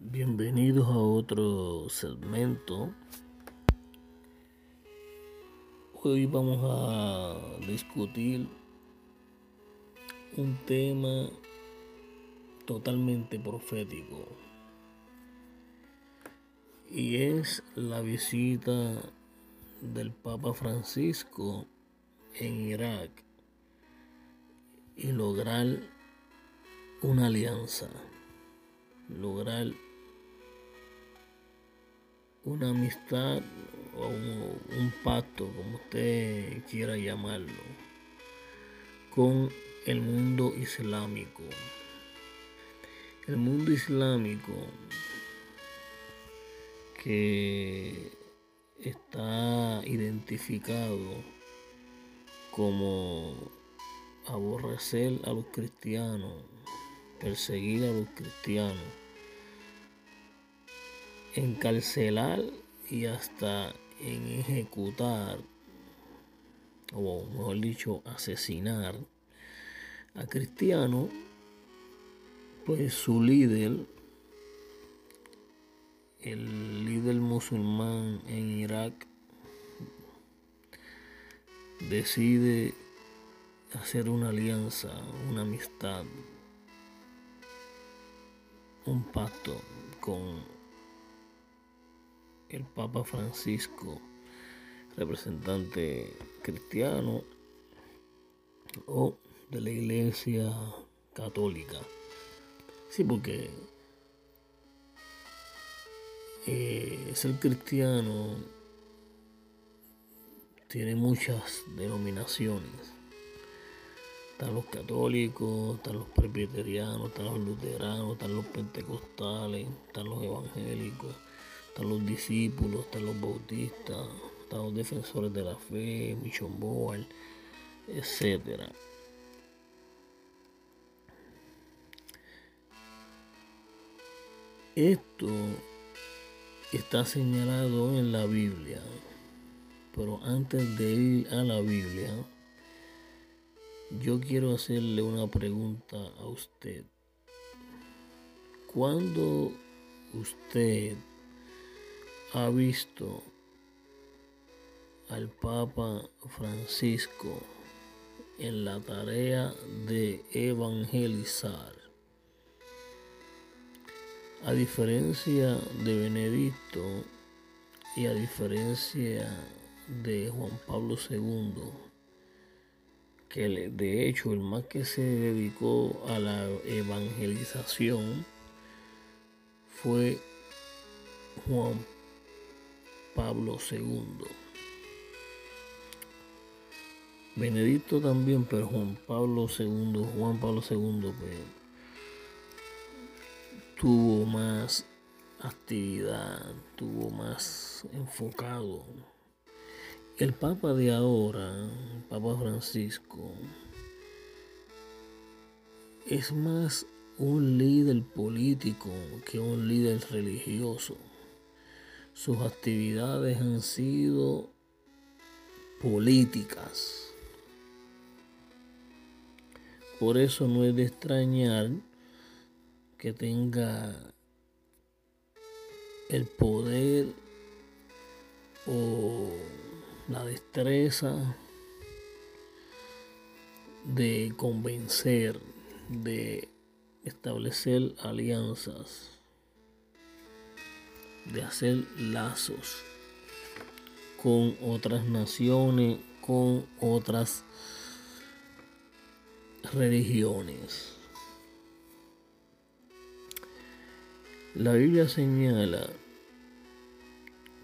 Bienvenidos a otro segmento. Hoy vamos a discutir un tema totalmente profético y es la visita del Papa Francisco en Irak y lograr una alianza, lograr una amistad o un, pacto, como usted quiera llamarlo, con el mundo islámico. El mundo islámico que está identificado como aborrecer a los cristianos, perseguir a los cristianos, encarcelar y hasta en ejecutar, o mejor dicho, asesinar a cristianos, pues su líder, el líder musulmán en Irak, decide hacer una alianza, una amistad, un pacto con el Papa Francisco, representante cristiano o de la Iglesia Católica. Sí, porque eh, ser cristiano tiene muchas denominaciones. Están los católicos, están los presbiterianos, están los luteranos, están los pentecostales, están los evangélicos están los discípulos, están los bautistas, están los defensores de la fe, Michon Boal, etc. Esto está señalado en la Biblia, pero antes de ir a la Biblia, yo quiero hacerle una pregunta a usted. ¿Cuándo usted ha visto al Papa Francisco en la tarea de evangelizar. A diferencia de Benedicto y a diferencia de Juan Pablo II, que de hecho el más que se dedicó a la evangelización fue Juan Pablo II. Benedicto también, pero Juan Pablo II, Juan Pablo II pues, tuvo más actividad, tuvo más enfocado. El Papa de ahora, Papa Francisco, es más un líder político que un líder religioso. Sus actividades han sido políticas. Por eso no es de extrañar que tenga el poder o la destreza de convencer, de establecer alianzas de hacer lazos con otras naciones, con otras religiones. La Biblia señala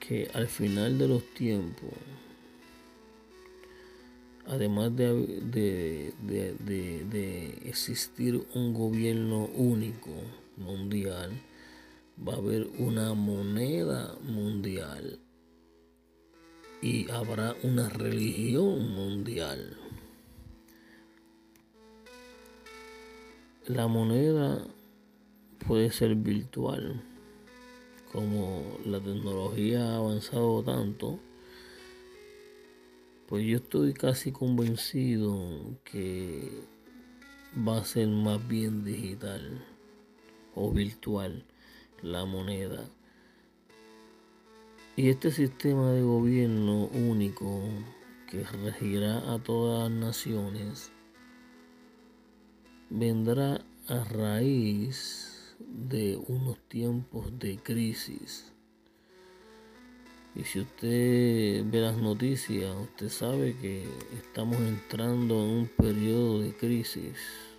que al final de los tiempos, además de, de, de existir un gobierno único mundial, va a haber una moneda mundial y habrá una religión mundial. La moneda puede ser virtual, como la tecnología ha avanzado tanto, pues yo estoy casi convencido que va a ser más bien digital o virtual la moneda. Y este sistema de gobierno único que regirá a todas las naciones vendrá a raíz de unos tiempos de crisis. Y si usted ve las noticias, usted sabe que estamos entrando en un periodo de crisis.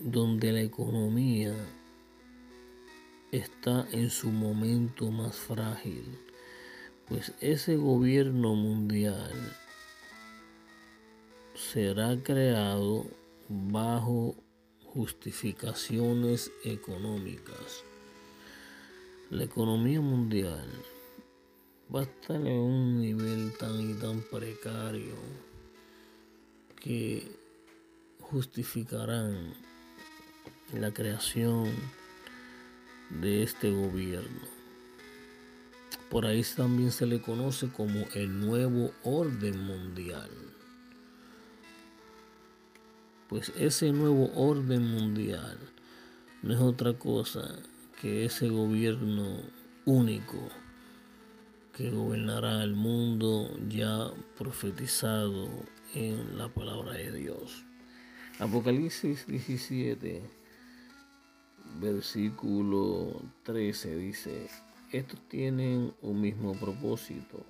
Donde la economía está en su momento más frágil, pues ese gobierno mundial será creado bajo justificaciones económicas. La economía mundial va a estar en un nivel tan y tan precario que justificarán la creación de este gobierno. Por ahí también se le conoce como el nuevo orden mundial. Pues ese nuevo orden mundial no es otra cosa que ese gobierno único que gobernará el mundo ya profetizado en la palabra de Dios. Apocalipsis 17 versículo 13 dice, estos tienen un mismo propósito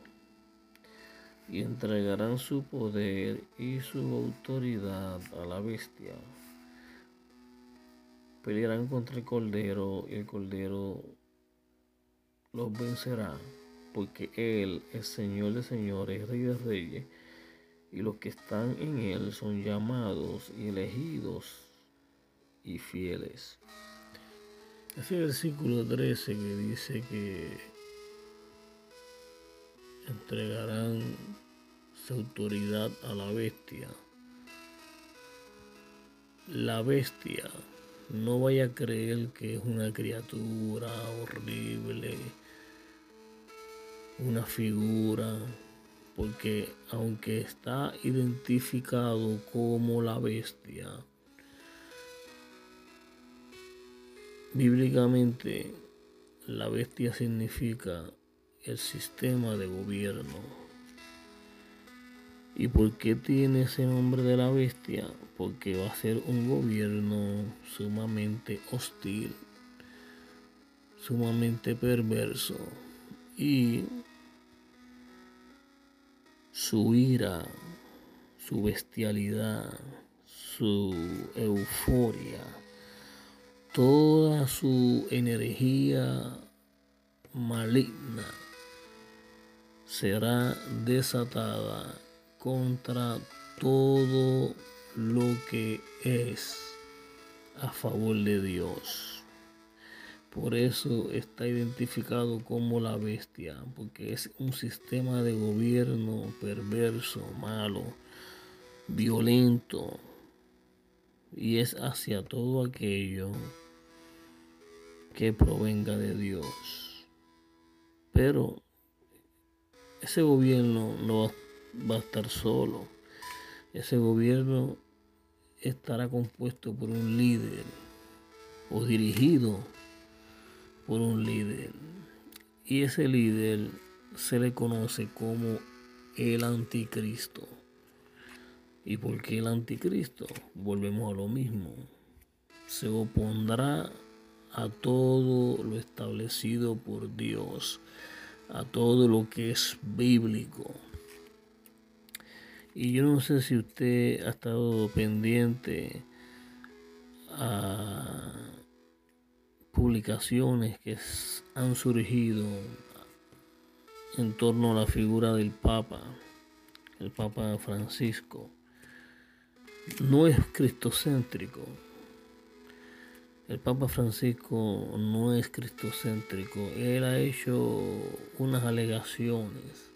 y entregarán su poder y su autoridad a la bestia. Pelearán contra el Cordero y el Cordero los vencerá, porque Él es Señor de señores, Rey de reyes, y los que están en Él son llamados y elegidos y fieles. Ese versículo 13 que dice que entregarán su autoridad a la bestia. La bestia no vaya a creer que es una criatura horrible, una figura, porque aunque está identificado como la bestia, Bíblicamente, la bestia significa el sistema de gobierno. ¿Y por qué tiene ese nombre de la bestia? Porque va a ser un gobierno sumamente hostil, sumamente perverso y su ira, su bestialidad, su euforia toda su energía maligna será desatada contra todo lo que es a favor de Dios. Por eso está identificado como la bestia, porque es un sistema de gobierno perverso, malo, violento, y es hacia todo aquello que provenga de Dios. Pero ese gobierno no va, a estar solo. Ese gobierno estará compuesto por un líder o dirigido por un líder. Y ese líder se le conoce como el anticristo. ¿Y por qué el anticristo? Volvemos a lo mismo. Se opondrá a todo lo establecido por Dios, a todo lo que es bíblico. Y yo no sé si usted ha estado pendiente a publicaciones que han surgido en torno a la figura del Papa, el Papa Francisco. No es cristocéntrico, el Papa Francisco no es cristocéntrico. Él ha hecho unas alegaciones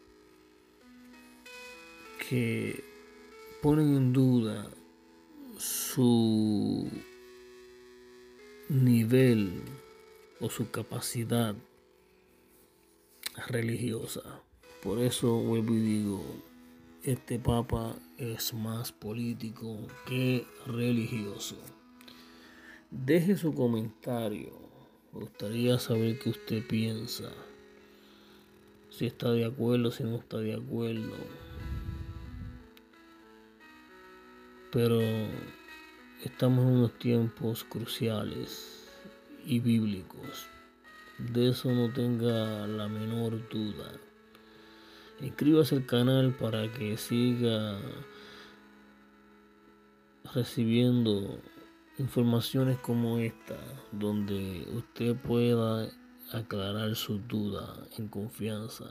que ponen en duda su nivel o su capacidad religiosa. Por eso vuelvo y digo, este Papa es más político que religioso. Deje su comentario. Me gustaría saber qué usted piensa. Si está de acuerdo, si no está de acuerdo. Pero estamos en unos tiempos cruciales y bíblicos. De eso no tenga la menor duda. Inscríbase al canal para que siga recibiendo informaciones como esta, donde usted pueda aclarar sus dudas en confianza.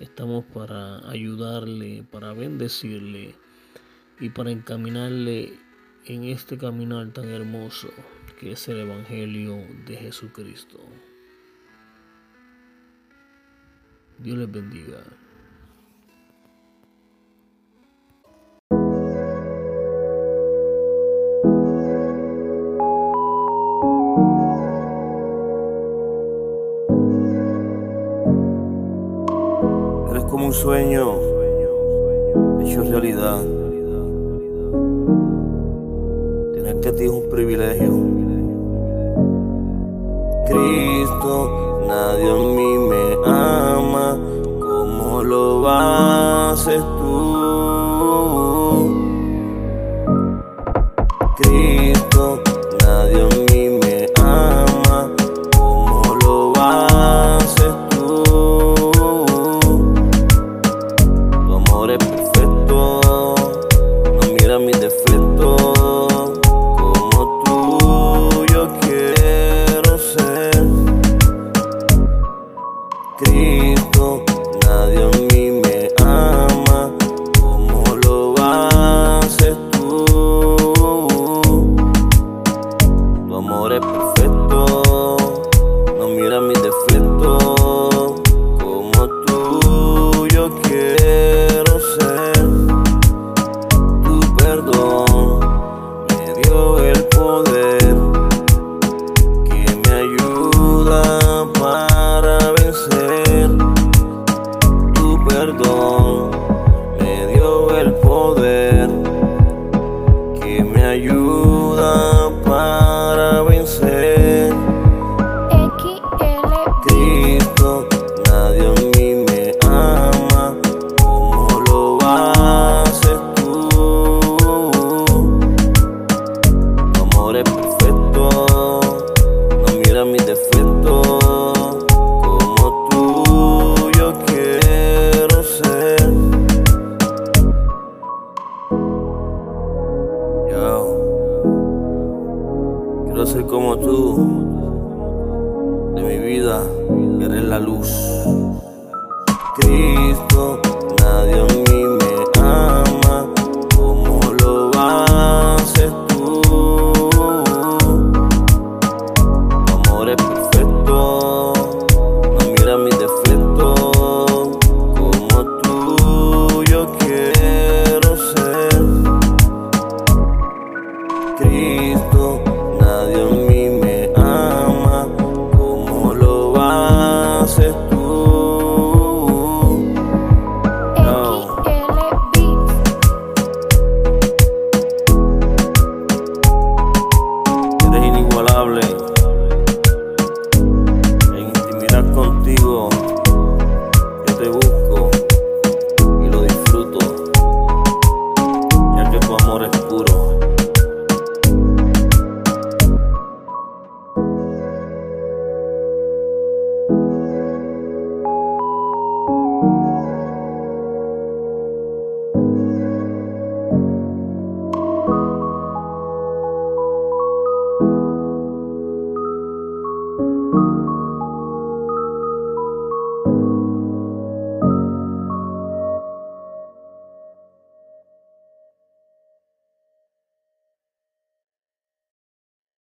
Estamos para ayudarle, para bendecirle y para encaminarle en este caminar tan hermoso que es el Evangelio de Jesucristo. Dios les bendiga. Un sueño hecho realidad. Tenerte a ti es un privilegio. Cristo, nadie a mí me ama como lo haces tú.